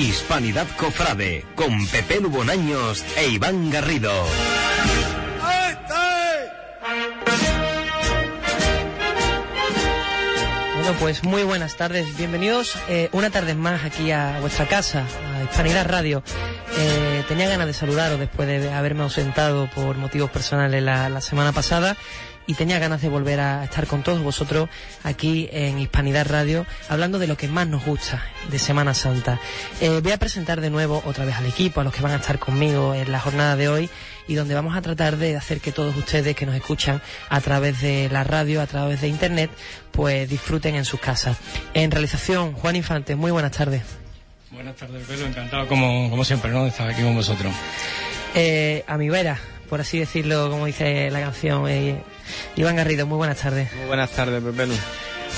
Hispanidad Cofrade, con Pepe Lubonaños e Iván Garrido. Bueno, pues muy buenas tardes. Bienvenidos eh, una tarde más aquí a vuestra casa, a Hispanidad Radio. Eh, tenía ganas de saludaros después de haberme ausentado por motivos personales la, la semana pasada y tenía ganas de volver a estar con todos vosotros aquí en Hispanidad Radio hablando de lo que más nos gusta de Semana Santa. Eh, voy a presentar de nuevo otra vez al equipo, a los que van a estar conmigo en la jornada de hoy y donde vamos a tratar de hacer que todos ustedes que nos escuchan a través de la radio, a través de internet, pues disfruten en sus casas. En realización, Juan Infante, muy buenas tardes. Buenas tardes, Pedro, encantado como, como siempre, ¿no? De estar aquí con vosotros. Eh, a mi vera, por así decirlo, como dice la canción. Eh, Iván Garrido, muy buenas tardes. Muy buenas tardes, Pepe.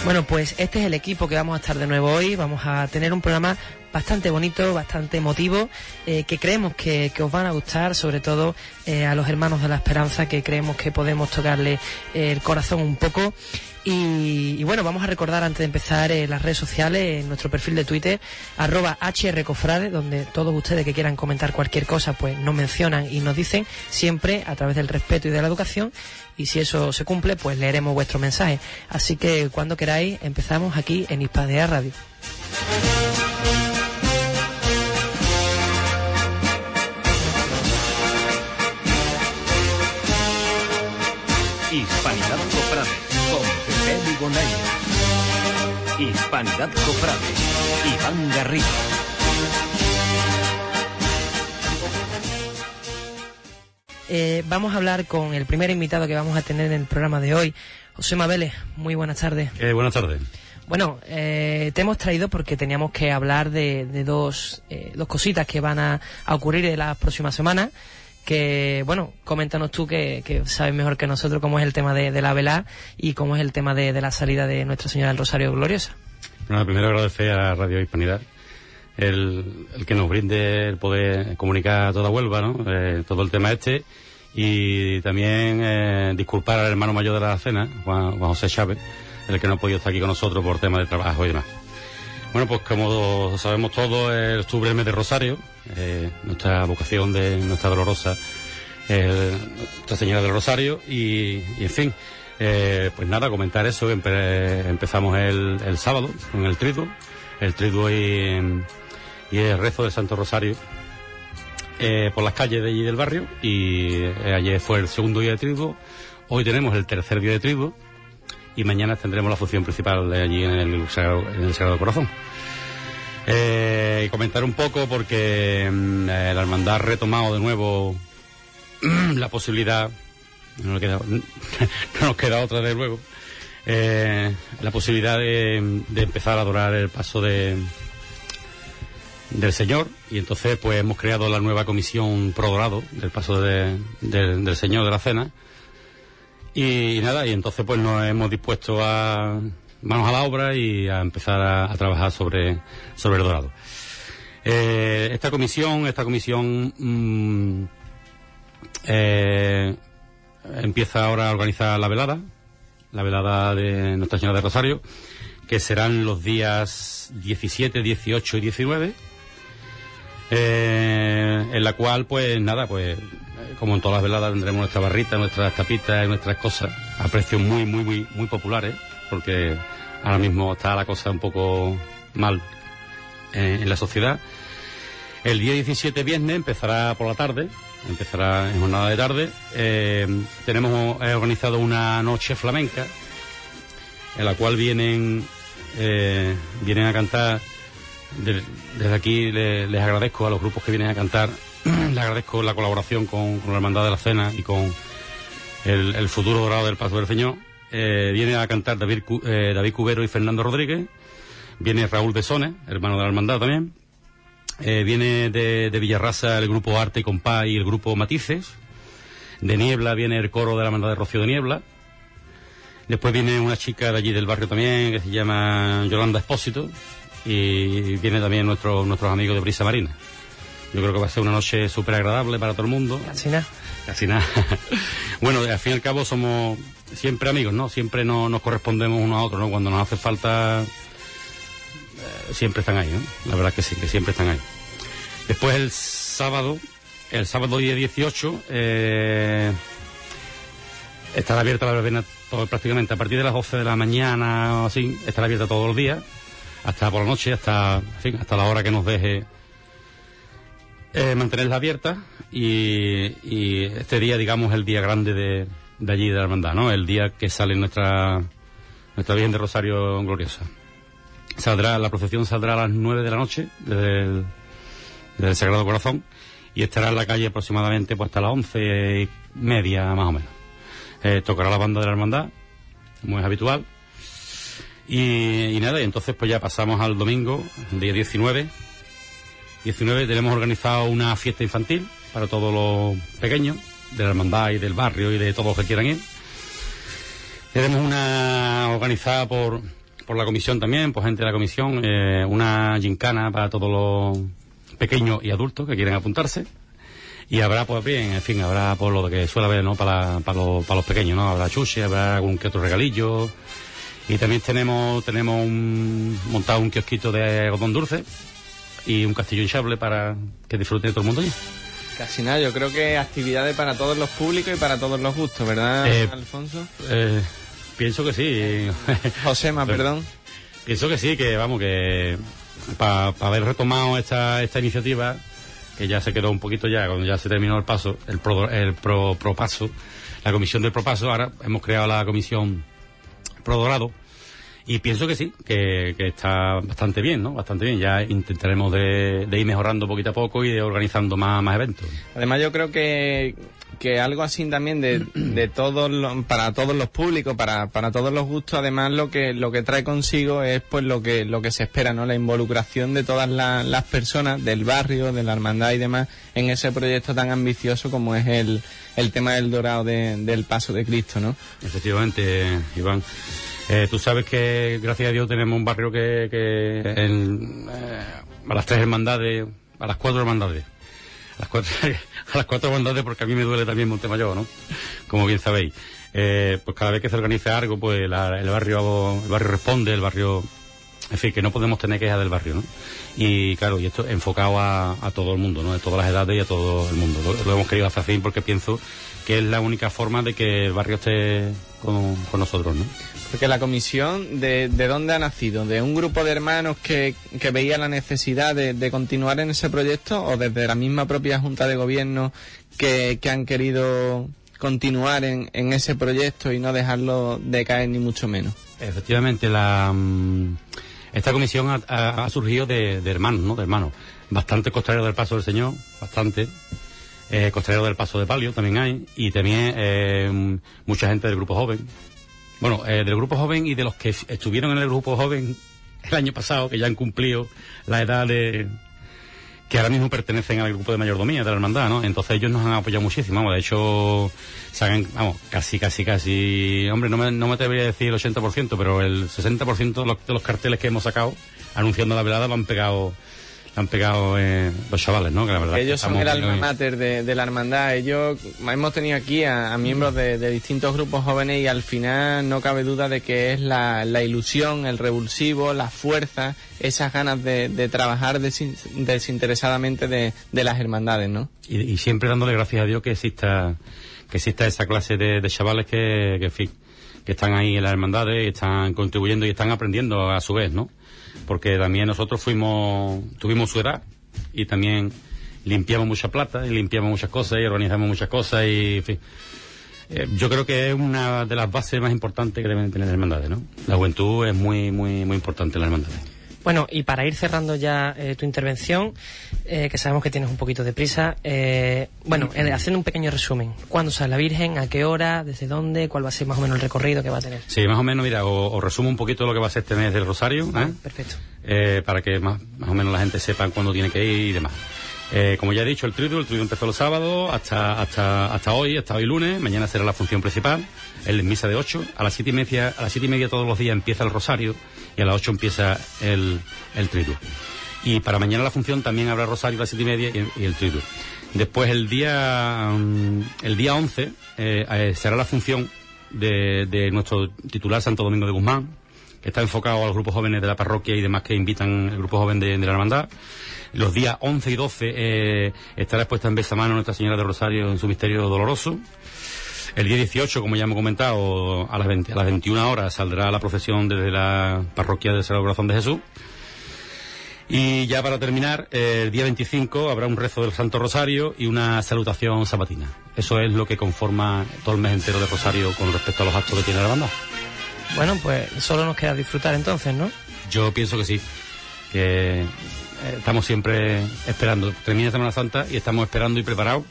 Bueno, pues este es el equipo que vamos a estar de nuevo hoy. Vamos a tener un programa bastante bonito, bastante emotivo, eh, que creemos que, que, os van a gustar, sobre todo eh, a los hermanos de la esperanza, que creemos que podemos tocarle el corazón un poco. Y, bueno, vamos a recordar antes de empezar eh, las redes sociales, en nuestro perfil de Twitter, arroba hrcofrade, donde todos ustedes que quieran comentar cualquier cosa, pues nos mencionan y nos dicen, siempre a través del respeto y de la educación. Y si eso se cumple, pues leeremos vuestro mensaje. Así que cuando queráis, empezamos aquí en Hispanidad Radio. Hispanidad Cofrade, con Pepe Lugonaño. Hispanidad Cofrade, Iván Garrido. Eh, vamos a hablar con el primer invitado que vamos a tener en el programa de hoy, José Mabeles. Muy buenas tardes. Eh, buenas tardes. Bueno, eh, te hemos traído porque teníamos que hablar de, de dos, eh, dos cositas que van a, a, ocurrir en las próximas semanas. Que, bueno, coméntanos tú que, sabes mejor que nosotros cómo es el tema de, la vela y cómo es el tema de, la salida de Nuestra Señora del Rosario Gloriosa. Bueno, primero agradecer a Radio Hispanidad el, el, que nos brinde el poder comunicar a toda Huelva, ¿no? Eh, todo el tema este. Y también eh, disculpar al hermano mayor de la cena, Juan, Juan, José Chávez, el que no ha podido estar aquí con nosotros por tema de trabajo y demás. Bueno, pues como sabemos todos, el octubre es el mes de Rosario, eh, nuestra vocación de nuestra dolorosa, Nuestra Señora del Rosario, y, en fin, pues nada, comentar eso, empe empezamos el, sábado con el triduo, el triduo y el rezo del Santo Rosario eh, por las calles de allí del barrio y eh, ayer fue el segundo día de triduo, hoy tenemos el tercer día de triduo y mañana tendremos la función principal de allí en el Sagrado Corazón. Eh, comentar un poco porque mm, la hermandad ha retomado de nuevo la posibilidad, no nos queda, no nos queda otra de luego, la posibilidad de, de empezar a adorar el paso de, del Señor. Y entonces pues hemos creado la nueva comisión Pro Dorado del paso de, de, del Señor de la Cena. Y, nada y entonces pues nos hemos dispuesto a manos a la obra y a empezar a, trabajar sobre, sobre el dorado. Eh, esta comisión, esta comisión mmm, eh, empieza ahora a organizar la velada, la velada de Nuestra Señora de Rosario, que serán los días 17, 18 y 19 eh, en la cual, pues nada, pues como en todas las veladas tendremos nuestra barrita, nuestras tapitas y nuestras cosas a precios muy, muy, muy, muy populares, porque ahora mismo está la cosa un poco mal eh, en la sociedad. El día 17 viernes empezará por la tarde, empezará en jornada de tarde. Eh, tenemos organizado una noche flamenca, en la cual vienen, eh, vienen a cantar de, desde aquí le, les agradezco a los grupos que vienen a cantar, les agradezco la colaboración con, con, la Hermandad de la Cena y con el, el futuro dorado del Paso del Señor. Eh, viene a cantar David, eh, David Cubero y Fernando Rodríguez. Viene Raúl Besone, hermano de la Hermandad también. Eh, viene de, de, Villarraza el grupo Arte y Compás y el grupo Matices. De Niebla viene el coro de la Hermandad de Rocío de Niebla. Después viene una chica de allí del barrio también que se llama Yolanda Espósito, y viene también nuestro, nuestros amigos de Brisa Marina. Yo creo que va a ser una noche súper agradable para todo el mundo. Casi nada. Casi nada. bueno, al fin y al cabo somos siempre amigos, ¿no? Siempre no, nos correspondemos uno a otro, ¿no? Cuando nos hace falta eh, siempre están ahí, ¿no? La verdad que sí, que siempre están ahí. Después el sábado, el sábado día 18, eh, estará abierta la verbena todo, prácticamente a partir de las 12 de la mañana o así, estará abierta todos los días, hasta por la noche, hasta, en fin, hasta la hora que nos deje eh, mantenerla abierta y, y este día, digamos, el día grande de, de allí de la hermandad, ¿no? El día que sale nuestra, nuestra Virgen de Rosario gloriosa. Saldrá, la procesión saldrá a las 9 de la noche desde el, Sagrado Corazón y estará en la calle aproximadamente pues, hasta las once y media más o menos. Eh, tocará la banda de la hermandad, como es habitual. Y, nada, y entonces pues ya pasamos al domingo, día 19. 19 tenemos organizado una fiesta infantil para todos los pequeños de la hermandad y del barrio y de todos los que quieran ir. Tenemos una organizada por, por la comisión también, por gente de la comisión, eh, una gincana para todos los pequeños y adultos que quieren apuntarse. Y habrá, pues bien, en fin, habrá por lo que suele haber, ¿no? Para, para, los, para los pequeños, ¿no? Habrá chuche, habrá algún que otro regalillo. Y también tenemos, tenemos un, montado un kiosquito de algodón dulce y un castillo hinchable para que disfrute todo el mundo allí. Casi nada, yo creo que actividades para todos los públicos y para todos los gustos, ¿verdad, Eh, Alfonso? Eh, pienso que sí. Josema, perdón. Pienso que sí, que vamos, que para haber retomado esta, esta iniciativa, que ya se quedó un poquito ya, cuando ya se terminó el paso, el pro, el pro, propaso, la comisión del propaso, ahora hemos creado la comisión pro dorado, y pienso que sí, que, que está bastante bien, ¿no? Bastante bien. Ya intentaremos de, de ir mejorando poquito a poco y de organizando más, más eventos. Además, yo creo que, que algo así también de, de todos los, para todos los públicos, para, para todos los gustos, además lo que, lo que trae consigo es pues lo que, lo que se espera, ¿no? La involucración de todas la- las personas del barrio, de la hermandad y demás en ese proyecto tan ambicioso como es el, el tema del dorado de- del paso de Cristo, ¿no? Efectivamente, Iván. Eh, tú sabes que, gracias a Dios, tenemos un barrio que, que eh, a las tres hermandades, a las cuatro hermandades, a las cuatro, a las cuatro hermandades, porque a mí me duele también Montemayor, ¿no? Como bien sabéis. Eh, pues cada vez que se organiza algo, pues la- el barrio, el barrio responde, el barrio, en fin, que no podemos tener quejas del barrio, ¿no? Y claro, y esto enfocado a, a todo el mundo, ¿no? De todas las edades y a todo el mundo. Lo, lo hemos querido hacer así porque pienso que es la única forma de que el barrio esté con, con nosotros, ¿no? Porque la comisión, de, ¿de dónde ha nacido? ¿De un grupo de hermanos que, que veía la necesidad de, de continuar en ese proyecto o desde la misma propia Junta de Gobierno que, que han querido continuar en, en ese proyecto y no dejarlo decaer ni mucho menos? Efectivamente, la, mm, esta comisión ha, ha- ha surgido de, de hermanos, ¿no? De hermanos. Bastante costaleros del Paso del Señor, bastante. Eh, costaleros del Paso de Palio también hay. Y también eh, mucha gente del Grupo Joven. Bueno, eh, del Grupo Joven y de los que estuvieron en el Grupo Joven el año pasado, que ya han cumplido la edad de... que ahora mismo pertenecen al grupo de mayordomía de la hermandad, ¿no? Entonces ellos nos han apoyado muchísimo, vamos, de hecho, se han, vamos, casi, casi, casi, hombre, no me, no me atrevería a decir el 80%, pero el 60% de los, de los carteles que hemos sacado anunciando la velada lo han pegado, han pegado eh, los chavales, ¿no? Que la verdad Ellos son el alma mater de, de la hermandad. Ellos hemos tenido aquí a, a miembros de, de distintos grupos jóvenes y al final no cabe duda de que es la, la ilusión, el revulsivo, la fuerza, esas ganas de, de trabajar desin- desinteresadamente de, de las hermandades, ¿no? y, y siempre dándole gracias a Dios que exista que exista esa clase de, de chavales que, que, que están ahí en las hermandades y están contribuyendo y están aprendiendo a su vez, ¿no? Porque también nosotros fuimos, tuvimos su edad y también limpiamos mucha plata y limpiamos muchas cosas y organizamos muchas cosas y, en fin. Eh, yo creo que es una de las bases más importantes que deben tener las hermandades, ¿no? La juventud es muy, muy, muy importante en las hermandades. Bueno, y para ir cerrando ya eh, tu intervención, eh, que sabemos que tienes un poquito de prisa, eh, bueno, eh, haciendo un pequeño resumen. ¿Cuándo sale la Virgen? ¿A qué hora? ¿Desde dónde? ¿Cuál va a ser más o menos el recorrido que va a tener? Sí, más o menos, mira, os, resumo un poquito lo que va a ser este mes del Rosario, ¿eh? Perfecto. eh, para que más, más o menos la gente sepa cuándo tiene que ir y demás. Eh, como ya he dicho, el triduo, el triduo empezó los sábados hasta, hasta, hasta hoy, hasta hoy lunes, mañana será la función principal, el misa de 8, a las siete y media, a las siete y media todos los días empieza el rosario y a las 8 empieza el, el triduo. Y para mañana la función también habrá rosario a las siete y media y, y el triduo. Después el día, mm, el día 11 eh, eh, será la función de, de nuestro titular Santo Domingo de Guzmán, que está enfocado a los grupos jóvenes de la parroquia y demás que invitan el grupo joven de, de la hermandad. Los días 11 y 12 eh, estará expuesta en Besamano Nuestra Señora de Rosario en su misterio doloroso. El día 18, como ya hemos comentado, a las, 20 a las 21 horas saldrá la procesión desde la parroquia del Sagrado Corazón de Jesús. Y ya para terminar, el día 25 habrá un rezo del Santo Rosario y una salutación sabatina. Eso es lo que conforma todo el mes entero de Rosario con respecto a los actos que tiene la banda. Bueno, pues solo nos queda disfrutar entonces, ¿no? Yo pienso que sí, que eh, estamos siempre esperando. Termina Semana Santa y estamos esperando y preparados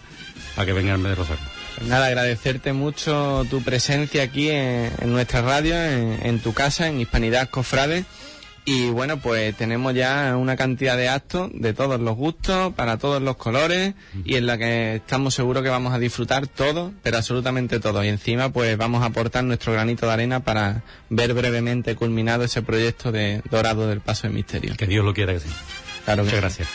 a que venga el mes de Rosario. Pues nada, agradecerte mucho tu presencia aquí en, en nuestra radio, en, en tu casa, en Hispanidad Cofrade. Y bueno, pues tenemos ya una cantidad de actos de todos los gustos, para todos los colores, y en la que estamos seguros que vamos a disfrutar todo, pero absolutamente todo. Y encima, pues vamos a aportar nuestro granito de arena para ver brevemente culminado ese proyecto de Dorado del Paso de Misterio. Que Dios lo quiera que sí. Claro Muchas gracias.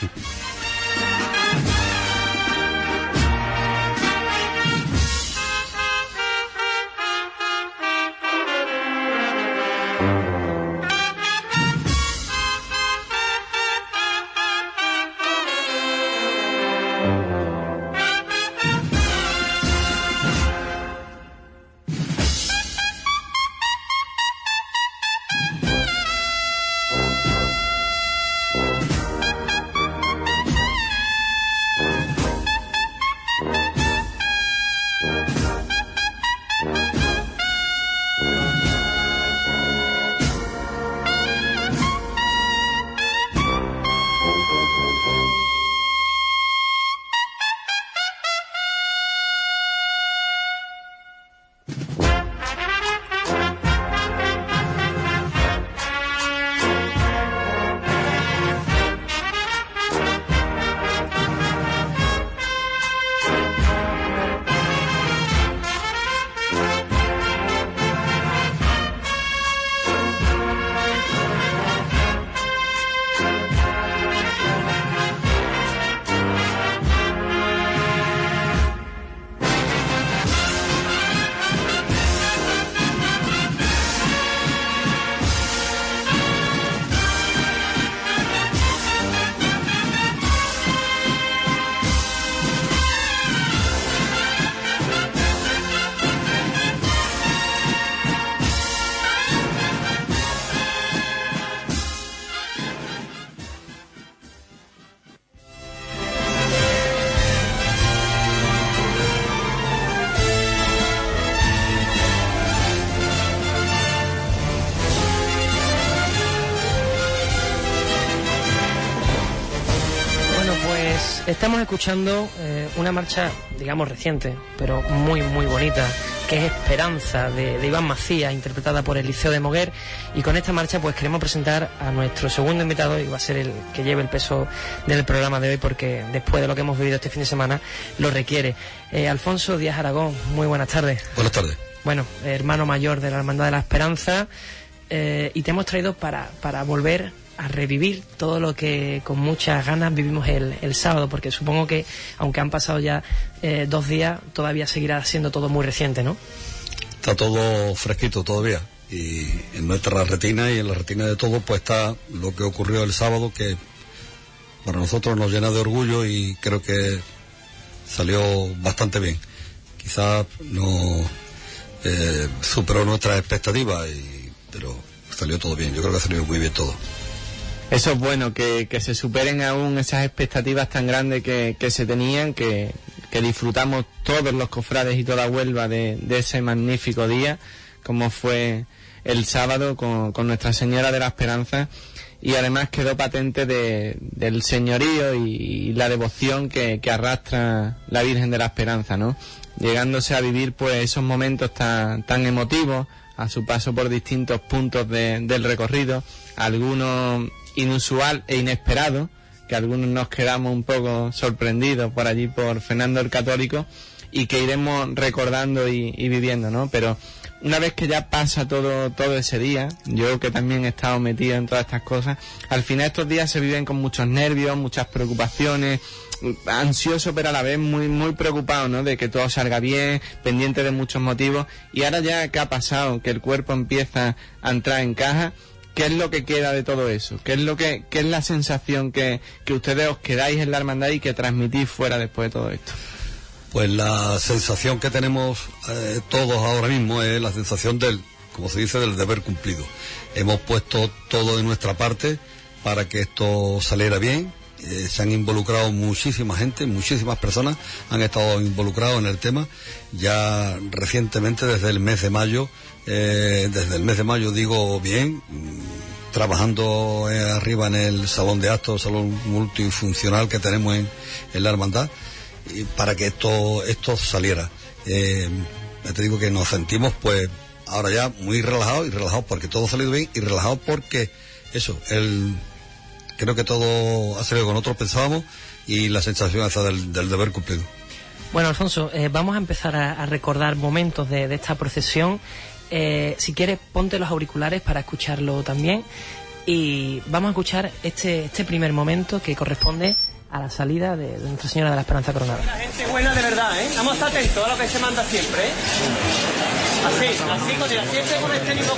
Estamos escuchando eh, una marcha, digamos, reciente, pero muy, muy bonita, que es Esperanza, de, de Iván Macías, interpretada por Eliseo de Moguer. Y con esta marcha, pues queremos presentar a nuestro segundo invitado, y va a ser el que lleve el peso del programa de hoy, porque después de lo que hemos vivido este fin de semana, lo requiere. Eh, Alfonso Díaz Aragón, muy buenas tardes. Buenas tardes. Bueno, hermano mayor de la Hermandad de la Esperanza, eh, y te hemos traído para, para volver a revivir todo lo que con muchas ganas vivimos el, el sábado, porque supongo que, aunque han pasado ya eh, dos días, todavía seguirá siendo todo muy reciente, ¿no? Está todo fresquito todavía. Y en nuestra retina y en la retina de todos, pues está lo que ocurrió el sábado, que para nosotros nos llena de orgullo y creo que salió bastante bien. Quizás no eh, superó nuestras expectativas, y, pero salió todo bien. Yo creo que ha salido muy bien todo. Eso es bueno, que, que se superen aún esas expectativas tan grandes que, que se tenían, que, que disfrutamos todos los cofrades y toda Huelva de, de ese magnífico día, como fue el sábado con, con Nuestra Señora de la Esperanza. Y además quedó patente de, del señorío y, y la devoción que, que arrastra la Virgen de la Esperanza, ¿no? Llegándose a vivir pues esos momentos tan, tan emotivos a su paso por distintos puntos de- del recorrido, algunos inusual e inesperado, que algunos nos quedamos un poco sorprendidos por allí por Fernando el Católico y que iremos recordando y, y viviendo, ¿no? Pero una vez que ya pasa todo, todo ese día, yo que también he estado metido en todas estas cosas, al final estos días se viven con muchos nervios, muchas preocupaciones, ansioso pero a la vez muy muy preocupado ¿no? de que todo salga bien pendiente de muchos motivos y ahora ya que ha pasado que el cuerpo empieza a entrar en caja ¿Qué es lo que queda de todo eso? ¿Qué es lo que qué es la sensación que, que ustedes os quedáis en la hermandad y que transmitís fuera después de todo esto? Pues la sensación que tenemos eh, todos ahora mismo es la sensación del, como se dice, del deber cumplido. Hemos puesto todo de nuestra parte para que esto saliera bien. Eh, se han involucrado muchísima gente, muchísimas personas han estado involucrados en el tema. Ya recientemente, desde el mes de mayo, eh, desde el mes de mayo digo bien, mm, trabajando eh, arriba en el salón de actos, salón multifuncional que tenemos en, en la hermandad, y para que esto, esto saliera. Te digo que nos sentimos pues ahora ya muy relajados y relajados porque todo ha salido bien y relajados porque eso, el, creo que todo ha salido con nosotros pensábamos y la sensación esa del, del deber cumplido. Bueno, Alfonso, eh, vamos a empezar a, a recordar momentos de, de esta procesión eh, si quieres, ponte los auriculares para escucharlo también. Y vamos a escuchar este, este primer momento que corresponde a la salida de, de Nuestra Señora de la Esperanza Coronada. La gente buena de verdad, ¿eh? Vamos a estar atentos a lo que se manda siempre, ¿eh? Así, así, con el, siempre con este mismo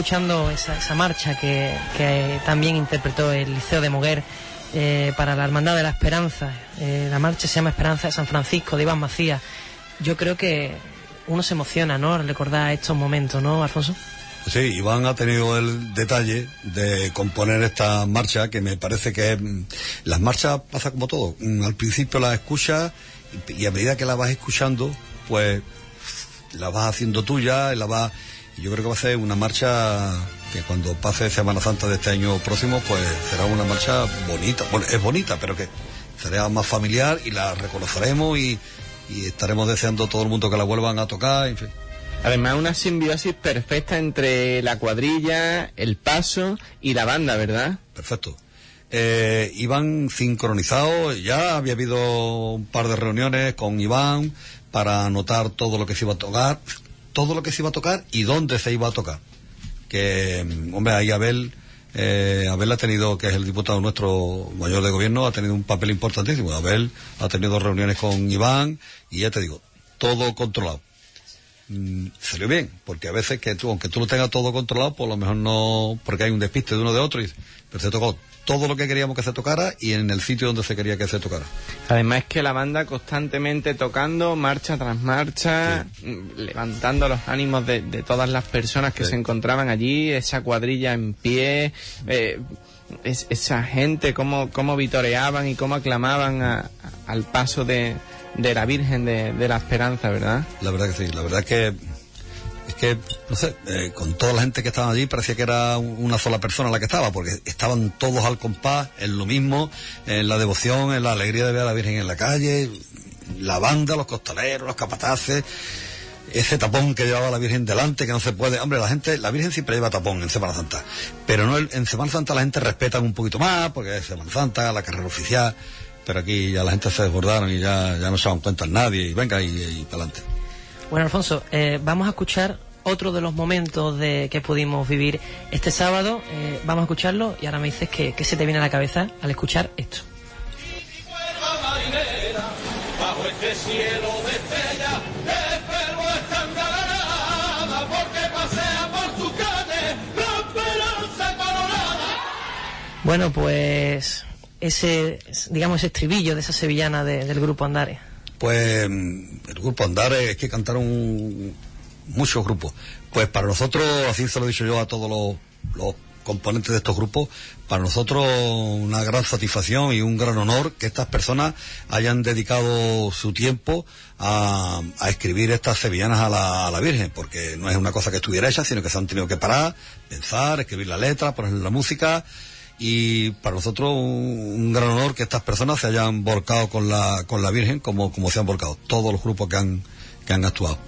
escuchando esa, esa marcha que, que también interpretó el Liceo de Moguer eh, para la Hermandad de la Esperanza. Eh, la marcha se llama Esperanza de San Francisco, de Iván Macías. Yo creo que uno se emociona, ¿no? Al recordar estos momentos, ¿no, Alfonso? Sí, Iván ha tenido el detalle de componer esta marcha que me parece que mm, las marchas pasa como todo. Mm, Al principio las escuchas y, a medida que las vas escuchando, pues la vas haciendo tuya, la vas yo creo que va a ser una marcha que cuando pase Semana Santa de este año próximo, pues será una marcha bonita. Bueno, es bonita, pero que, será más familiar y la reconoceremos y, y estaremos deseando todo el mundo que la vuelvan a tocar, en fin. Además, una simbiosis perfecta entre la cuadrilla, el paso y la banda, ¿verdad? Perfecto. Eh, iban sincronizados, ya había habido un par de reuniones con Iván para anotar todo lo que se iba a tocar, todo lo que se iba a tocar y dónde se iba a tocar. Que, mm, hombre, ahí Abel, eh, Abel ha tenido, que es el diputado nuestro mayor de gobierno, ha tenido un papel importantísimo. Abel ha tenido reuniones con Iván y ya te digo, todo controlado. Mm, salió bien, porque a veces que tú, aunque tú lo tengas todo controlado, por lo mejor no, porque hay un despiste de uno de otro, y, pero se tocó todo lo que queríamos que se tocara y en el sitio donde se quería que se tocara. Además es que la banda constantemente tocando, marcha tras marcha, mm, levantando los ánimos de, de todas las personas que Sí. se encontraban allí, esa cuadrilla en pie, eh, es- esa gente, cómo, cómo vitoreaban y cómo aclamaban a- a- al paso de, de la Virgen de, de la Esperanza, ¿verdad? La verdad que sí, la verdad que que, no sé, eh, con toda la gente que estaba allí parecía que era un- una sola persona la que estaba, porque estaban todos al compás, en lo mismo, en la devoción, en la alegría de ver a la Virgen en la calle, la banda, los costaleros, los capataces, ese tapón que llevaba la Virgen delante, que no se puede, hombre, la gente, la Virgen siempre lleva tapón en Semana Santa, pero no en Semana Santa la gente respeta un poquito más, porque es Semana Santa, la carrera oficial, pero aquí ya la gente se desbordaron y ya, ya no se daban cuenta nadie, y venga, y, y para adelante. Bueno, Alfonso, eh, vamos a escuchar otro de los momentos de, que pudimos vivir este sábado. Eh, vamos a escucharlo y ahora me dices que, que se te viene a la cabeza al escuchar esto. Bueno, pues ese, digamos, ese estribillo de esa sevillana de- del grupo Andares. Pues mm, el grupo Andares es que cantaron muchos grupos. Pues para nosotros, así se lo he dicho yo a todos los, los componentes de estos grupos, para nosotros una gran satisfacción y un gran honor que estas personas hayan dedicado su tiempo a, a escribir estas sevillanas a la, a la Virgen, porque no es una cosa que estuviera hecha, sino que se han tenido que parar, pensar, escribir la letra, poner la música y para nosotros un, un gran honor que estas personas se hayan volcado con la, con la Virgen como, como se han volcado todos los grupos que han, que han actuado.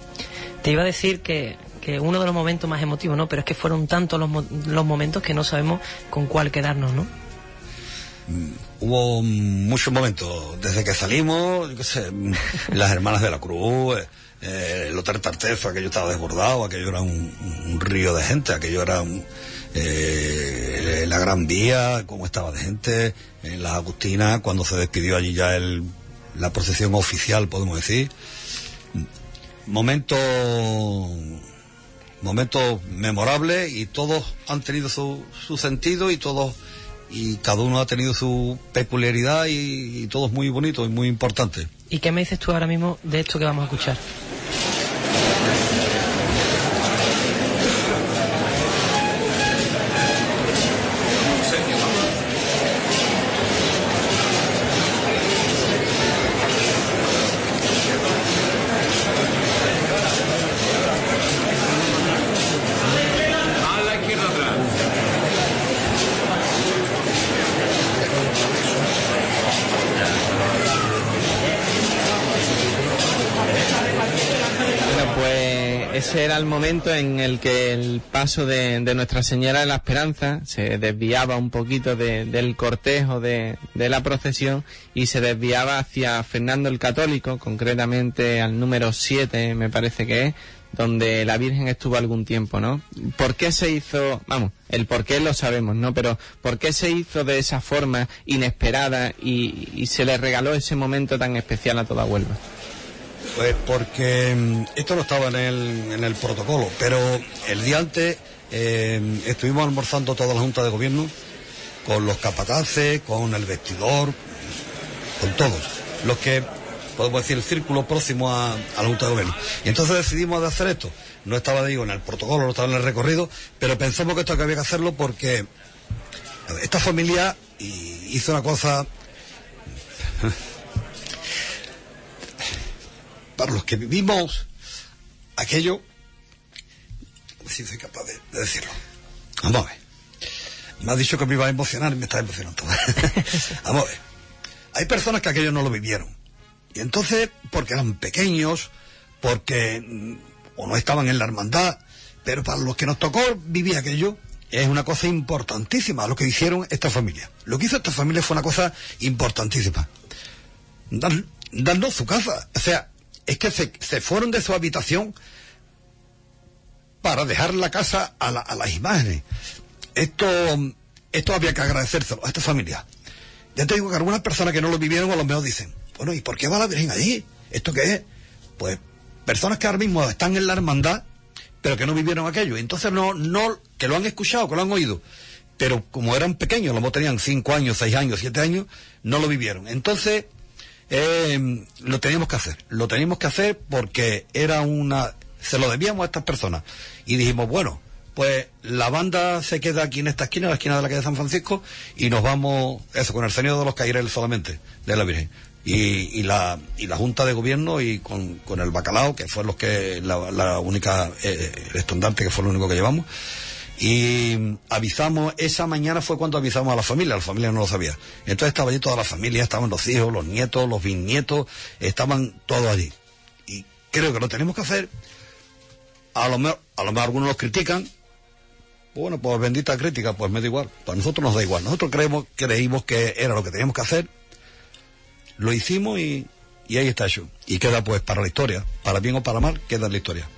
Te iba a decir que, que uno de los momentos más emotivos, ¿no? Pero es que fueron tantos los, los momentos que no sabemos con cuál quedarnos, ¿no? Hubo muchos momentos, desde que salimos, mm, las hermanas de la Cruz, eh, eh, el Hotel Tarteso, aquello estaba desbordado, aquello era un, río de gente, aquello era un, eh, la Gran Vía, cómo estaba de gente, en la Agustina, cuando se despidió allí ya el, la procesión oficial, podemos decir. Momentos, momentos memorables y todos han tenido su, su sentido y todos y cada uno ha tenido su peculiaridad y, y todo es muy bonito y muy importante. ¿Y qué me dices tú ahora mismo de esto que vamos a escuchar? En el que el paso de, Nuestra Señora de la Esperanza se desviaba un poquito de- del cortejo de, de la procesión y se desviaba hacia Fernando el Católico, concretamente al número 7, me parece que es, donde la Virgen estuvo algún tiempo, ¿no? ¿Por qué se hizo, vamos, el por qué lo sabemos, ¿no? Pero ¿por qué se hizo de esa forma inesperada y, y se le regaló ese momento tan especial a toda Huelva? Pues porque mm, esto no estaba en el, en el protocolo, pero el día antes eh, estuvimos almorzando toda la Junta de Gobierno con los capataces, con el vestidor, con todos, los que podemos decir el círculo próximo a, la Junta de Gobierno. Y entonces decidimos de hacer esto. No estaba, digo, en el protocolo, no estaba en el recorrido, pero pensamos que esto había que hacerlo porque esta familia hizo una cosa para los que vivimos aquello, si soy capaz de, de decirlo. Vamos a ver. Me ha dicho que me iba a emocionar y me está emocionando. Vamos a ver. Hay personas que aquello no lo vivieron. Y entonces, porque eran pequeños, porque mm, o no estaban en la hermandad, pero para los que nos tocó vivir aquello, es una cosa importantísima lo que hicieron esta familia. Lo que hizo esta familia fue una cosa importantísima. Dan- darnos su casa. O sea, es que se, se fueron de su habitación para dejar la casa a, la- a las imágenes. Esto, esto había que agradecérselo a esta familia. Ya te digo que algunas personas que no lo vivieron a lo mejor dicen, bueno, ¿y por qué va la Virgen allí? ¿Esto qué es? Pues personas que ahora mismo están en la hermandad, pero que no vivieron aquello. Entonces no, no, que lo han escuchado, que lo han oído, pero como eran pequeños, a lo mejor tenían cinco años, seis años, siete años, no lo vivieron. Entonces, eh, lo teníamos que hacer. Lo teníamos que hacer porque era una, se lo debíamos a estas personas. Y dijimos, bueno, pues la banda se queda aquí en esta esquina, la esquina de la calle San Francisco, y nos vamos, eso, con el señor de los Caireles solamente, de la Virgen. Y, y la, y la Junta de Gobierno y con, con el bacalao, que fue los que, la, la única, eh, estandarte que fue lo único que llevamos. Y avisamos, esa mañana fue cuando avisamos a la familia, la familia no lo sabía. Entonces estaba allí toda la familia, estaban los hijos, los nietos, los bisnietos, estaban todos allí. Y creo que lo tenemos que hacer. A lo mejor, a lo mejor algunos los critican. Bueno, pues bendita crítica, pues me da igual. Para nosotros nos da igual. Nosotros creemos, creímos que era lo que teníamos que hacer. Lo hicimos y, y ahí está hecho. Y queda pues para la historia. Para bien o para mal, queda en la historia.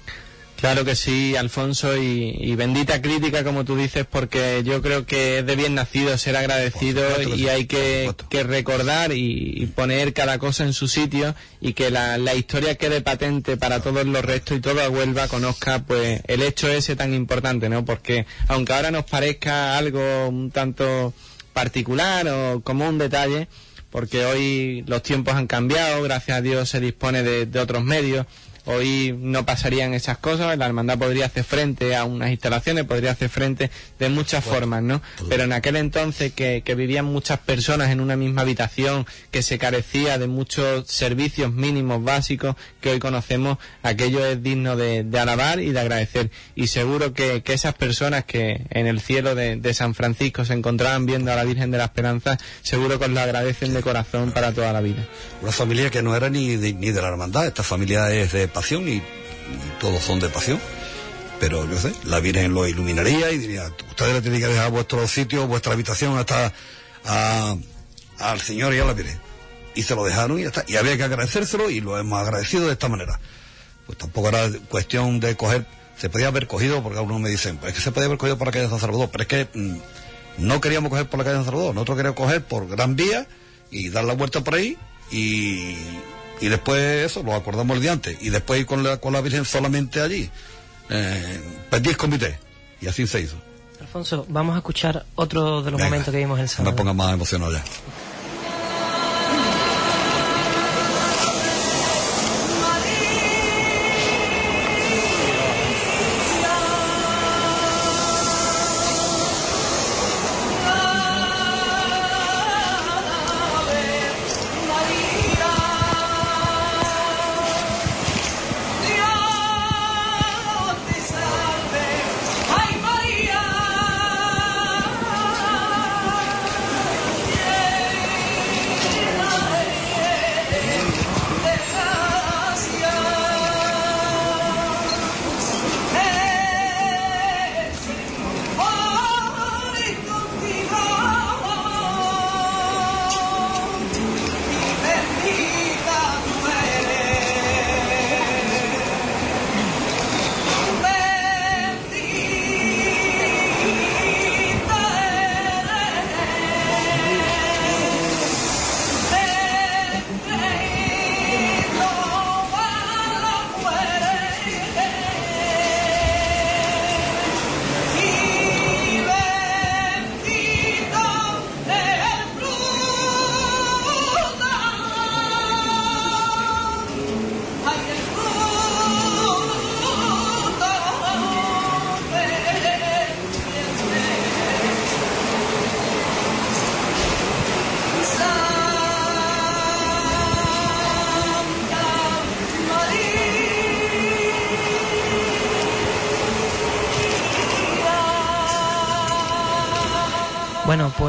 Claro que sí, Alfonso, y, y bendita crítica, como tú dices, porque yo creo que es de bien nacido ser agradecido supuesto y hay que, recordar y, y poner cada cosa en su sitio y que la, la historia quede patente para todos los restos y toda Huelva conozca pues el hecho ese tan importante, ¿no? Porque aunque ahora nos parezca algo un tanto particular o como un detalle, porque hoy los tiempos han cambiado, gracias a Dios se dispone de, de otros medios. Hoy no pasarían esas cosas, la hermandad podría hacer frente a unas instalaciones, podría hacer frente de muchas formas, ¿no? Pero en aquel entonces que, que vivían muchas personas en una misma habitación, que se carecía de muchos servicios mínimos básicos que hoy conocemos, aquello es digno de, de alabar y de agradecer. Y seguro que, que esas personas que en el cielo de, de San Francisco se encontraban viendo a la Virgen de la Esperanza, seguro que os lo agradecen de corazón para toda la vida. Una familia que no era ni de, ni de la hermandad, esta familia es de pasión y, todos son de pasión. Pero yo sé, la Virgen lo iluminaría y diría, ustedes le tienen que dejar vuestro sitio, vuestra habitación hasta al Señor y a la Virgen. Y se lo dejaron y ya está. Y había que agradecérselo y lo hemos agradecido de esta manera. Pues tampoco era cuestión de coger, se podía haber cogido, porque algunos me dicen, pues es que se podía haber cogido por la calle San Salvador, pero es que mm, no queríamos coger por la calle San Salvador, nosotros queríamos coger por Gran Vía y dar la vuelta por ahí y, y después eso, lo acordamos el día antes, y después ir con la, con la Virgen solamente allí, eh, petit comité, y así se hizo. Alfonso, vamos a escuchar otro de los Venga, momentos que vimos el no sábado. me ponga más emocionado ya.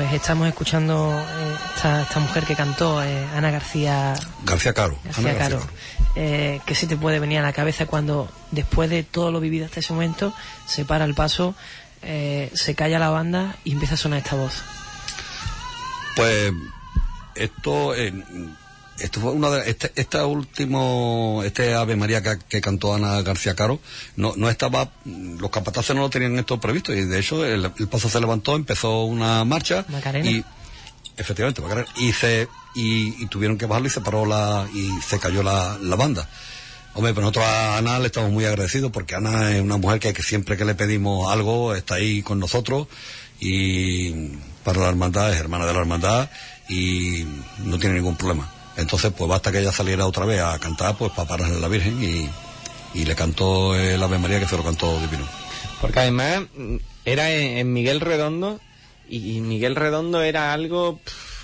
Pues estamos escuchando eh, esta, esta mujer que cantó, eh, Ana García García Caro. García Ana Caro. Eh, ¿Qué se te puede venir a la cabeza cuando, después de todo lo vivido hasta ese momento, se para el paso, se calla la banda y empieza a sonar esta voz? Pues esto, esto fue una de este, este último, este Ave María que, que cantó Ana García Caro, no, no estaba, los capataces no lo tenían esto previsto y de hecho el, el paso se levantó, empezó una marcha Macarena. y efectivamente Macarena, y se y, y tuvieron que bajarlo y se paró la y se cayó la, la banda. Hombre, pero nosotros a Ana le estamos muy agradecidos porque Ana es una mujer que, que siempre que le pedimos algo está ahí con nosotros y para la hermandad es hermana de la hermandad y no tiene ningún problema. Entonces, pues basta que ella saliera otra vez a cantar, pues para pararle a la Virgen y, y le cantó el Ave María que se lo cantó divino. Porque además mm, era en, en Miguel Redondo y, y Miguel Redondo era algo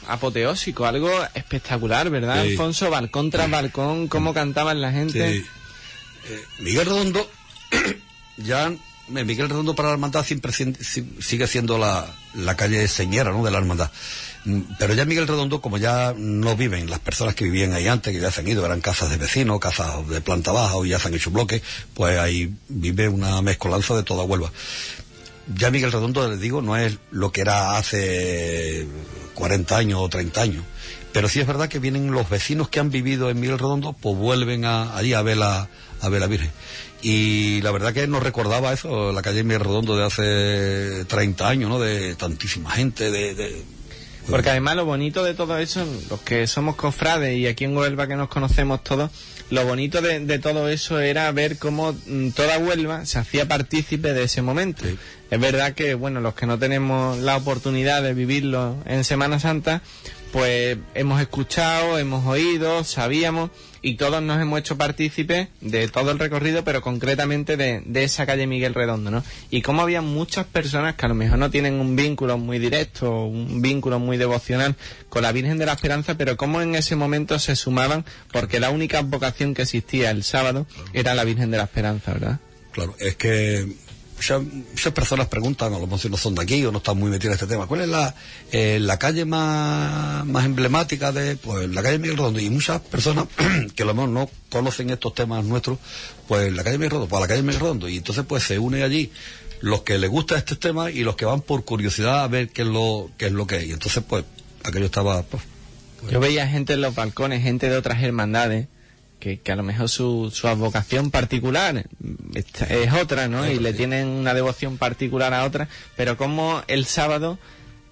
apoteósico, algo espectacular, ¿verdad, Sí. Alfonso? Balcón tras balcón, cómo cantaban la gente. Sí. Eh, Miguel Redondo, ya eh, Miguel Redondo para la hermandad siempre sigue siendo la, la calle señera ¿no? de la hermandad. Pero ya Miguel Redondo, como ya no viven las personas que vivían ahí antes, que ya se han ido, eran casas de vecinos, casas de planta baja o ya se han hecho bloques, pues ahí vive una mezcolanza de toda Huelva. Ya Miguel Redondo, les digo, no es lo que era hace 40 años o 30 años. Pero sí es verdad que vienen los vecinos que han vivido en Miguel Redondo, pues vuelven a, allí a ver la, a ver la Virgen. Y la verdad que nos recordaba eso, la calle Miguel Redondo de hace 30 años, ¿no? De tantísima gente, de- Porque además lo bonito de todo eso, los que somos cofrades y aquí en Huelva que nos conocemos todos, lo bonito de, de todo eso era ver cómo mm, toda Huelva se hacía partícipe de ese momento. Sí. Es verdad que, bueno, los que no tenemos la oportunidad de vivirlo en Semana Santa, pues hemos escuchado, hemos oído, sabíamos y todos nos hemos hecho partícipes de todo el recorrido, pero concretamente de, de esa calle Miguel Redondo, ¿no? Y cómo había muchas personas que a lo mejor no tienen un vínculo muy directo, un vínculo muy devocional con la Virgen de la Esperanza, pero cómo en ese momento se sumaban, porque la única vocación que existía el sábado era la Virgen de la Esperanza, ¿verdad? Claro, es que muchas, muchas personas preguntan, a lo mejor no son de aquí o no están muy metidos en este tema, ¿cuál es la, eh, la calle más, más emblemática de, pues la calle Miguel Redondo? Y muchas personas que a lo mejor no conocen estos temas nuestros, pues la calle Miguel Redondo, pues la calle Miguel Redondo. Y entonces pues se une allí los que les gusta este tema y los que van por curiosidad a ver qué es lo, qué es lo que es. Y entonces pues aquello estaba, pues, Yo veía gente en los balcones, gente de otras hermandades, que, que a lo mejor su, su advocación particular es otra, ¿no? Y le tienen una devoción particular a otra, pero como el sábado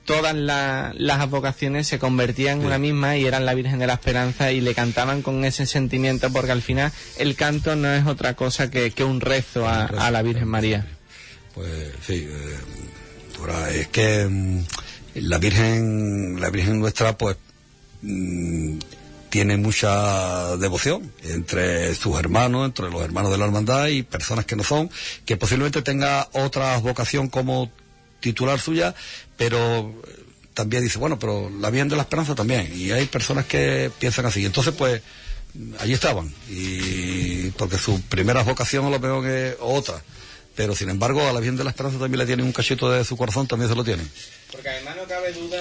todas la- las advocaciones se convertían en una misma y eran la Virgen de la Esperanza y le cantaban con ese sentimiento porque al final el canto no es otra cosa que, que un rezo a, a la Virgen María. Pues sí, eh, es que mm, la Virgen, la Virgen nuestra, pues mm, tiene mucha devoción entre sus hermanos, entre los hermanos de la hermandad y personas que no son, que posiblemente tenga otra vocación como titular suya, pero eh, también dice, bueno, pero la Virgen de la Esperanza también, y hay personas que piensan así. Entonces, pues, allí estaban, y porque su primera vocación a lo mejor es otra. Pero sin embargo, a la Virgen de la Esperanza también le tienen un cachito de su corazón, también se lo tienen. Porque además no cabe duda,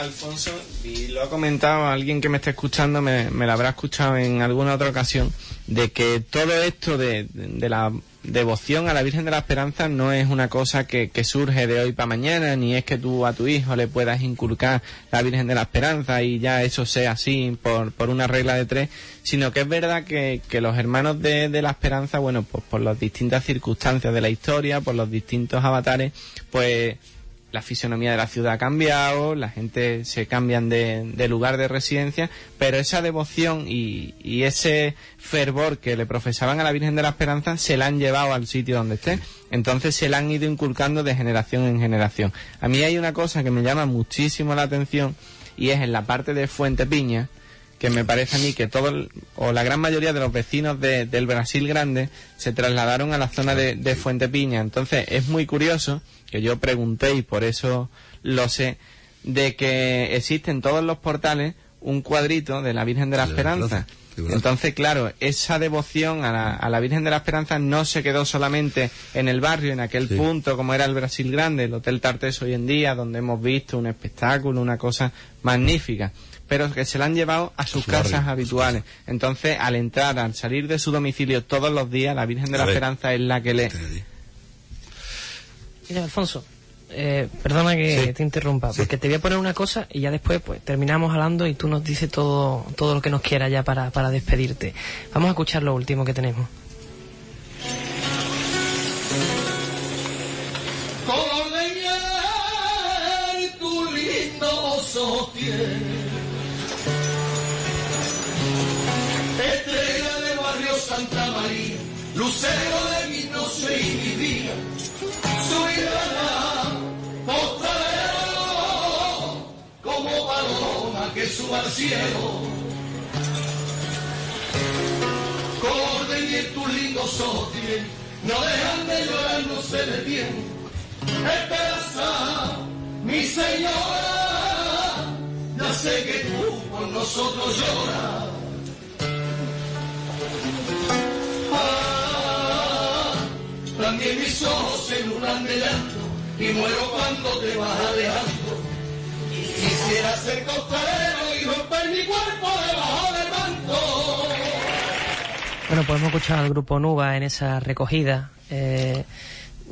Alfonso, y lo ha comentado alguien que me está escuchando, me, me lo habrá escuchado en alguna otra ocasión, de que todo esto de, de la devoción a la Virgen de la Esperanza no es una cosa que, que surge de hoy para mañana, ni es que tú a tu hijo le puedas inculcar la Virgen de la Esperanza y ya eso sea así por, por una regla de tres, sino que es verdad que, que los hermanos de, de la Esperanza, bueno, pues por las distintas circunstancias de la historia, por los distintos avatares, pues la fisonomía de la ciudad ha cambiado, la gente se cambian de, de lugar de residencia, pero esa devoción y, y ese fervor que le profesaban a la Virgen de la Esperanza se la han llevado al sitio donde esté. Entonces se la han ido inculcando de generación en generación. A mí hay una cosa que me llama muchísimo la atención y es en la parte de Fuente Piña, que me parece a mí que todo el- o la gran mayoría de los vecinos de- del Brasil Grande se trasladaron a la zona de, de Fuente Piña. Entonces es muy curioso que yo pregunté y por eso lo sé de que existen todos los portales un cuadrito de la Virgen de la Esperanza. Entonces, claro, esa devoción a la, a la Virgen de la Esperanza no se quedó solamente en el barrio, en aquel Sí. punto como era el Brasil Grande, el Hotel Tartés hoy en día, donde hemos visto un espectáculo, una cosa magnífica, pero que se la han llevado a sus casas habituales. Entonces, al entrar, al salir de su domicilio todos los días, la Virgen de la. Esperanza es la que le... Mira, Alfonso, eh, perdona que Sí. te interrumpa, Sí. porque te voy a poner una cosa y ya después pues terminamos hablando y tú nos dices todo, todo lo que nos quieras ya para, para despedirte. Vamos a escuchar lo último que tenemos. color de miel tu lindo sostiene. Lucero de mi noche y mi día, subirá postalero como paloma que suba al cielo. Color de miel tu lindo sostiene, no dejan de llorar, no se detienen. Esperanza, mi señora, ya sé que tú por nosotros lloras. También mis ojos se nublan de llanto y muero cuando te vas alejando. Quisiera ser costalero y romper mi cuerpo debajo del manto. Bueno, hemos escuchado al grupo Nuba en esa recogida. eh,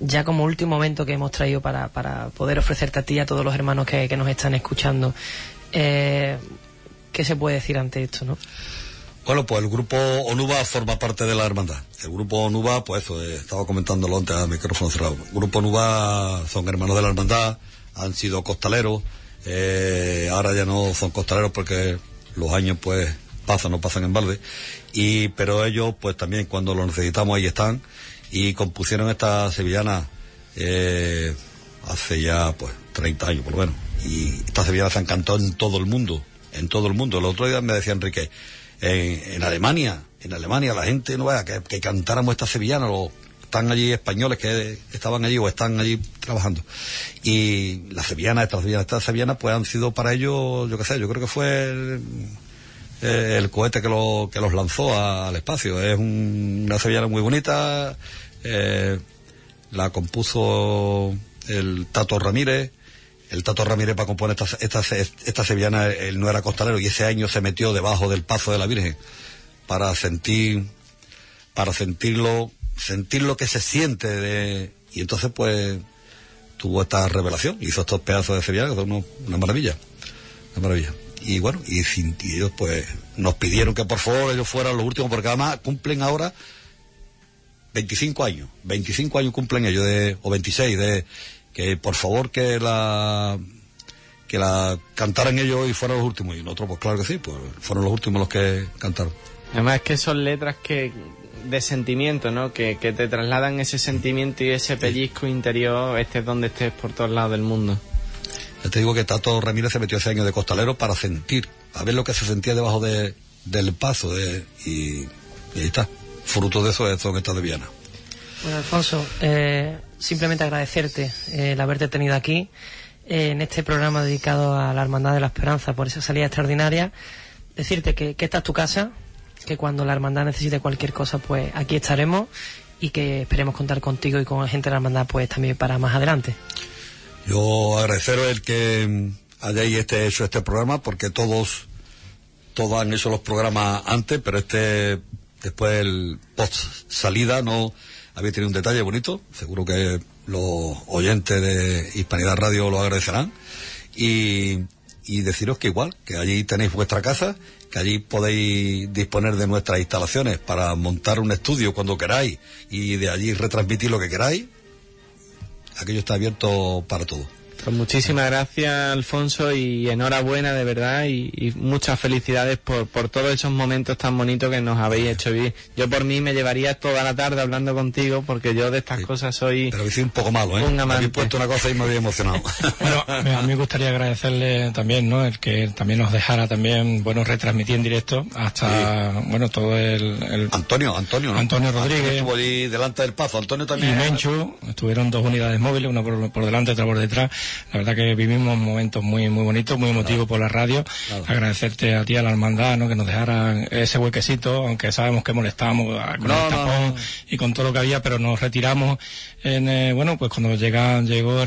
ya como último momento que hemos traído para, para poder ofrecerte a ti y a todos los hermanos que, que nos están escuchando. Eh, ¿Qué se puede decir ante esto, no? Bueno, pues el grupo Onuba forma parte de la hermandad. El grupo Onuba, pues eso, eh, estaba comentándolo antes a micrófono cerrado. El grupo Onuba son hermanos de la hermandad, han sido costaleros, eh, ahora ya no son costaleros porque los años pues pasan, no pasan en balde. Y, pero ellos pues también cuando lo necesitamos ahí están y compusieron esta sevillana eh, hace ya pues 30 años por lo menos. Y esta sevillana se han cantado en todo el mundo, en todo el mundo. El otro día me decía Enrique, en, Alemania, en Alemania la gente no vaya que, que cantáramos esta sevillana, o están allí españoles que estaban allí o están allí trabajando. Y las sevillanas, estas sevillanas, estas sevillanas pues han sido para ellos, yo qué sé, yo creo que fue el, eh, cohete que, lo, que los lanzó al espacio. Es un- una sevillana muy bonita, eh, la compuso el Tato Ramírez. El Tato Ramírez para componer esta, esta, esta sevillana, él no era costalero y ese año se metió debajo del paso de la Virgen para sentir, para sentirlo, sentir lo que se siente de, y entonces pues tuvo esta revelación, hizo estos pedazos de sevillana que son una maravilla, una maravilla. Y bueno, y, y ellos pues nos pidieron que por favor ellos fueran los últimos porque además cumplen ahora 25 años, 25 años cumplen ellos de, o 26 de que por favor que la que la cantaran ellos y fueran los últimos y nosotros pues claro que sí, pues fueron los últimos los que cantaron. Además es que son letras que de sentimiento, ¿no? Que, que te trasladan ese sentimiento y ese pellizco interior, estés donde estés por todos lados del mundo. Ya te digo que Tato Ramírez se metió ese año de costalero para sentir, a ver lo que se sentía debajo de, del paso de, y, y ahí está. Fruto de eso es son estas de Viana. Bueno, Alfonso, eh, simplemente agradecerte eh, el haberte tenido aquí eh, en este programa dedicado a la Hermandad de la Esperanza por esa salida extraordinaria. Decirte que, que esta es tu casa, que cuando la Hermandad necesite cualquier cosa, pues aquí estaremos y que esperemos contar contigo y con la gente de la Hermandad, pues también para más adelante. Yo agradeceros el que mm, hayáis este, hecho este programa porque todos, todos han hecho los programas antes, pero este, después el post salida no habéis tenido un detalle bonito. Seguro que los oyentes de Hispanidad Radio lo agradecerán. Y, y deciros que igual, que allí tenéis vuestra casa, que allí podéis disponer de nuestras instalaciones para montar un estudio cuando queráis y de allí retransmitir lo que queráis. Aquello está abierto para todo. Pues muchísimas gracias, Alfonso, y enhorabuena de verdad, y, y muchas felicidades por, por todos esos momentos tan bonitos que nos habéis hecho vivir. Yo por mí me llevaría toda la tarde hablando contigo, porque yo de estas cosas soy Pero hice un poco malo, ¿eh? Un Me amante. habéis puesto una cosa y me había emocionado. Bueno, a mí me gustaría agradecerle también, ¿no? El que también nos dejara también, bueno, retransmitir en directo hasta, bueno, todo el, el Antonio, Antonio, ¿no? Antonio Rodríguez. estuvo allí delante del paso. Antonio y también. Menchu, estuvieron dos unidades móviles, una por, por delante, otra por detrás, La verdad que vivimos momentos muy muy bonitos, muy emotivos por la radio. Agradecerte a ti, a la hermandad, ¿no? que nos dejaran ese huequecito, aunque sabemos que molestábamos ah, con el tapón y con todo lo que había, pero nos retiramos en, eh, bueno, pues cuando llegan, llegó,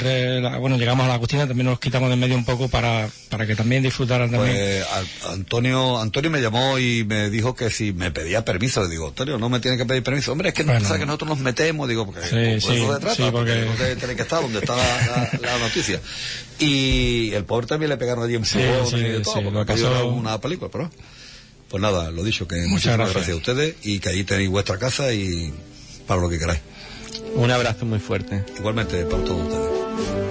bueno, llegamos a la Agustina, también nos quitamos de medio un poco para, para que también disfrutaran también. Pues, Antonio, Antonio me llamó y me dijo que si me pedía permiso, le digo, Antonio, no me tiene que pedir permiso. Hombre, es que no que nosotros nos metemos, digo, porque sí, eso se trata, sí, porque... tiene que estar donde está la, noticia. Y el pobre también le pegaron allí en sí, y de todo, porque pasó... una película, pero pues nada, lo dicho, que muchas gracias a ustedes y que ahí tenéis vuestra casa y para lo que queráis. Un abrazo muy fuerte. Igualmente para todos ustedes.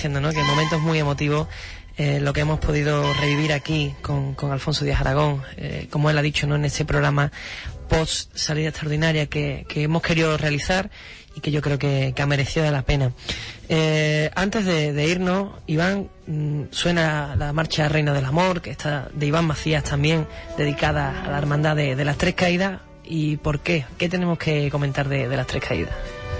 Diciendo, ¿no? Que momentos muy emotivos, eh, lo que hemos podido revivir aquí con, Alfonso Díaz Aragón, eh, como él ha dicho, ¿no? En este programa post salida extraordinaria que, hemos querido realizar y que yo creo que, ha merecido la pena. Eh, antes de, irnos, Iván, mm, suena la marcha Reina del Amor, que está de Iván Macías también, dedicada a la hermandad de, las tres caídas. ¿Y por qué? ¿Qué tenemos que comentar de, de las tres caídas?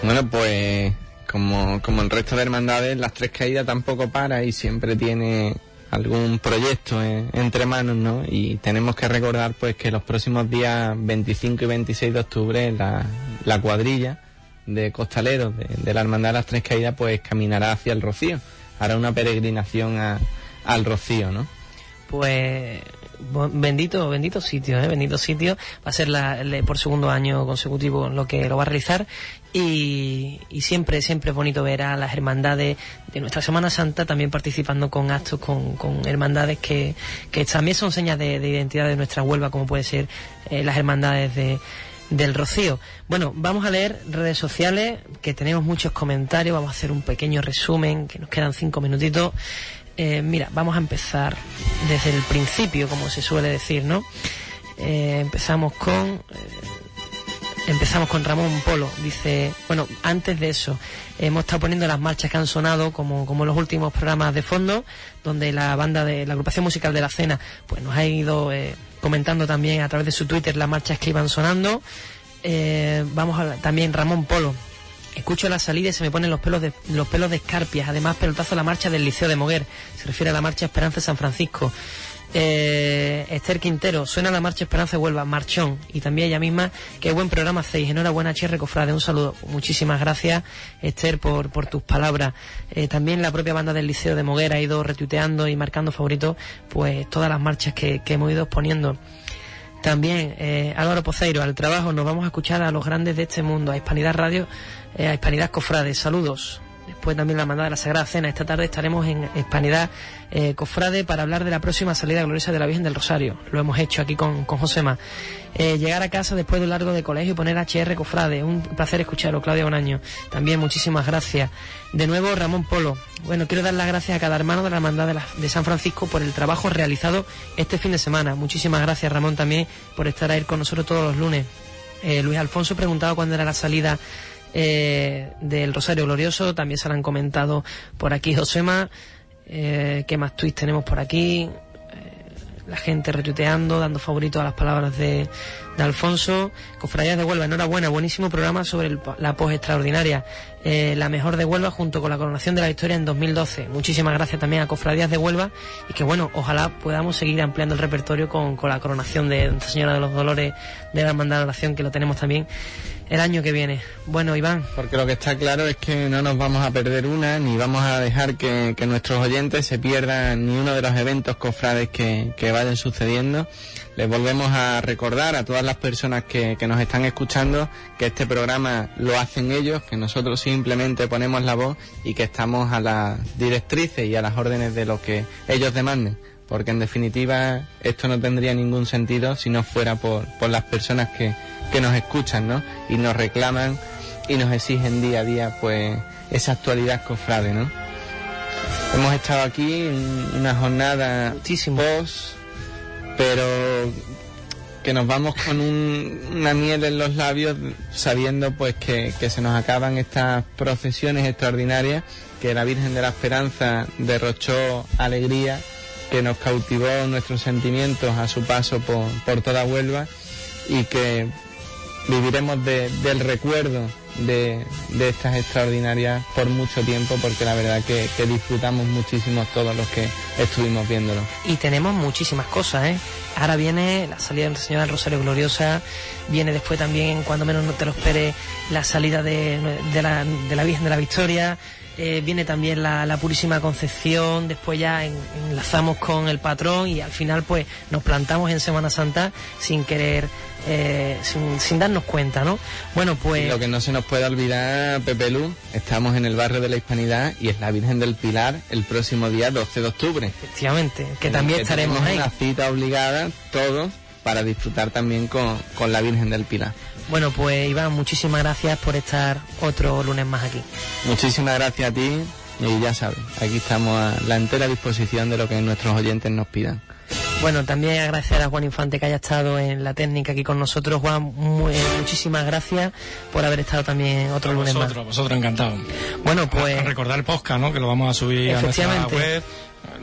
Bueno, pues como, como el resto de hermandades, las tres caídas tampoco para y siempre tiene algún proyecto entre manos, ¿no? Y tenemos que recordar pues que los próximos días 25 y 26 de octubre la, la cuadrilla de costaleros de, la Hermandad de las Tres Caídas pues caminará hacia el Rocío, hará una peregrinación al Rocío, ¿no? Pues bendito, bendito sitio, ¿eh? bendito sitio. Va a ser la, por segundo año consecutivo lo que lo va a realizar y, siempre, siempre es bonito ver a las hermandades de nuestra Semana Santa también participando con actos, con, con hermandades que, que también son señas de, identidad de nuestra Huelva, como puede ser eh, las hermandades de, del Rocío. Bueno, vamos a leer redes sociales, que tenemos muchos comentarios, vamos a hacer un pequeño resumen, que nos quedan cinco minutitos. Eh, mira, vamos a empezar desde el principio, como se suele decir, ¿no? Eh, empezamos con Empezamos con Ramón Polo. Dice, bueno, antes de eso, hemos estado poniendo las marchas que han sonado, como, como los últimos programas de fondo, donde la banda de la agrupación musical de la cena, pues nos ha ido eh, comentando también a través de su Twitter las marchas que iban sonando. Eh, vamos a también Ramón Polo. Escucho la salida y se me ponen los pelos de los pelos de escarpias. Además, pelotazo la marcha del Liceo de Moguer. Se refiere a la marcha Esperanza San Francisco. Eh, Esther Quintero, suena la marcha Esperanza Huelva, Marchón, y también ella misma, qué buen programa hacéis, enhorabuena Cherre Cofrade, un saludo, muchísimas gracias Esther por, por tus palabras. Eh, también la propia banda del Liceo de Moguera ha ido retuiteando y marcando favoritos, pues todas las marchas que, hemos ido exponiendo. También eh, Álvaro Poceiro, al trabajo nos vamos a escuchar a los grandes de este mundo, a Hispanidad Radio, eh, a Hispanidad Cofrade, saludos. Después también la mandada de la Sagrada Cena. Esta tarde estaremos en Hispanidad eh, Cofrade para hablar de la próxima salida gloriosa de la Virgen del Rosario. Lo hemos hecho aquí con, con Josema. Eh, llegar a casa después de un largo de colegio y poner HR Cofrade. Un placer escucharlo, Claudia Bonaño. También muchísimas gracias. De nuevo, Ramón Polo. Bueno, quiero dar las gracias a cada hermano de la Hermandad de, de San Francisco por el trabajo realizado este fin de semana. Muchísimas gracias, Ramón, también por estar ahí con nosotros todos los lunes. Eh, Luis Alfonso preguntaba cuándo era la salida eh, del Rosario Glorioso, también se lo han comentado por aquí Josema. Eh, ¿Qué más tweets tenemos por aquí? Eh, la gente retuiteando, dando favoritos a las palabras de, de Alfonso. Cofradías de Huelva, enhorabuena, buenísimo programa sobre el- la pos extraordinaria. Eh, la mejor de Huelva junto con la coronación de la victoria en 2012. Muchísimas gracias también a Cofradías de Huelva y que bueno, ojalá podamos seguir ampliando el repertorio con, con la coronación de Nuestra Señora de los Dolores de la Hermandad de Oración que lo tenemos también el año que viene. Bueno, Iván. Porque lo que está claro es que no nos vamos a perder una, ni vamos a dejar que, que nuestros oyentes se pierdan ni uno de los eventos cofrades que, que vayan sucediendo. Les volvemos a recordar a todas las personas que, que nos están escuchando que este programa lo hacen ellos, que nosotros simplemente ponemos la voz y que estamos a las directrices y a las órdenes de lo que ellos demanden. Porque en definitiva esto no tendría ningún sentido si no fuera por, por las personas que, que nos escuchan, ¿no? Y nos reclaman y nos exigen día a día, pues, esa actualidad cofrade, ¿no? Hemos estado aquí en una jornada post, pero que nos vamos con un- una miel en los labios sabiendo pues que, que se nos acaban estas procesiones extraordinarias, que la Virgen de la Esperanza derrochó alegría, que nos cautivó nuestros sentimientos a su paso por, por toda Huelva y que viviremos de- del recuerdo de, de estas extraordinarias por mucho tiempo porque la verdad que, que disfrutamos muchísimo todos los que estuvimos viéndolo. Y tenemos muchísimas cosas, ¿eh? Ahora viene la salida de Nuestra Señora del Rosario Gloriosa, viene después también, cuando menos no te lo esperes, la salida de, de la, de la Virgen de la Victoria, eh, viene también la, la Purísima Concepción, después ya en- enlazamos con el patrón y al final pues nos plantamos en Semana Santa sin querer, eh, sin, sin darnos cuenta, ¿no? Bueno, pues... Y lo que no se nos puede olvidar, Pepe Lu, estamos en el barrio de la Hispanidad y es la Virgen del Pilar el próximo día 12 de octubre. Efectivamente, que también estaremos ahí. Una cita obligada, todos, para disfrutar también con, con la Virgen del Pilar. Bueno, pues Iván, muchísimas gracias por estar otro lunes más aquí. Muchísimas gracias a ti y ya sabes, aquí estamos a la entera disposición de lo que nuestros oyentes nos pidan. Bueno, también agradecer a Juan Infante que haya estado en la técnica aquí con nosotros. Juan, muy- eh, muchísimas gracias por haber estado también otro lunes más. Vosotros, vosotros encantados. Bueno, pues A recordar el podcast, ¿no? Que lo vamos a subir a nuestra web,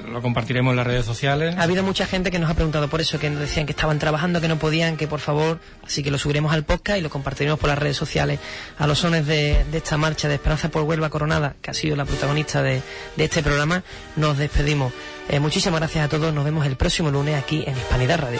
lo compartiremos en las redes sociales. ha habido mucha gente que nos ha preguntado por eso, que nos decían que estaban trabajando, que no podían, que por favor, así que lo subiremos al podcast y lo compartiremos por las redes sociales. A los sones de, de esta marcha de Esperanza por Huelva Coronada, que ha sido la protagonista de, de este programa, nos despedimos. Eh, muchísimas gracias a todos, nos vemos el próximo lunes aquí en Hispanidad Radio.